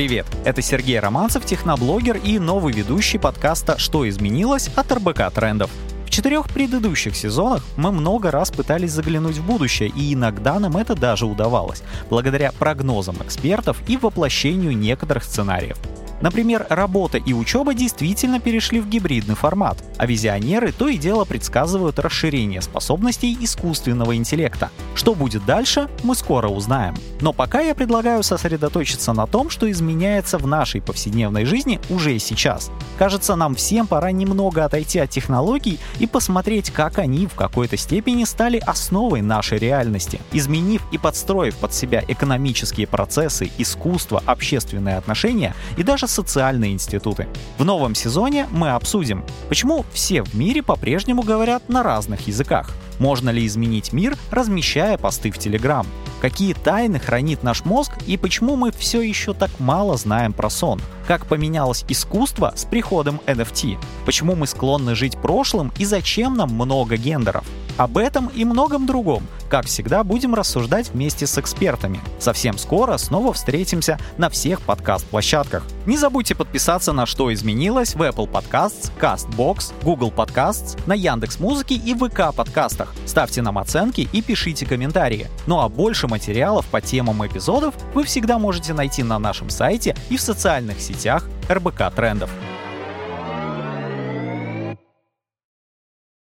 Привет, это Сергей Романцев, техноблогер и новый ведущий подкаста «Что изменилось?» от РБК Трендов. В четырех предыдущих сезонах мы много раз пытались заглянуть в будущее, и иногда нам это даже удавалось, благодаря прогнозам экспертов и воплощению некоторых сценариев. Например, работа и учеба действительно перешли в гибридный формат, а визионеры то и дело предсказывают расширение способностей искусственного интеллекта. Что будет дальше, мы скоро узнаем. Но пока я предлагаю сосредоточиться на том, что изменяется в нашей повседневной жизни уже сейчас. Кажется, нам всем пора немного отойти от технологий и посмотреть, как они в какой-то степени стали основой нашей реальности. Изменив и подстроив под себя экономические процессы, искусство, общественные отношения и даже социальные институты. В новом сезоне мы обсудим, почему все в мире по-прежнему говорят на разных языках. Можно ли изменить мир, размещая посты в Телеграм? Какие тайны хранит наш мозг и почему мы все еще так мало знаем про сон? Как поменялось искусство с приходом NFT? Почему мы склонны жить прошлым и зачем нам много гендеров? Об этом и многом другом, как всегда, будем рассуждать вместе с экспертами. Совсем скоро снова встретимся на всех подкаст-площадках. Не забудьте подписаться на «Что изменилось» в Apple Podcasts, CastBox, Google Podcasts, на Яндекс.Музыке и ВК подкастах. Ставьте нам оценки и пишите комментарии. Ну а больше материалов по темам эпизодов вы всегда можете найти на нашем сайте и в социальных сетях РБК Трендов.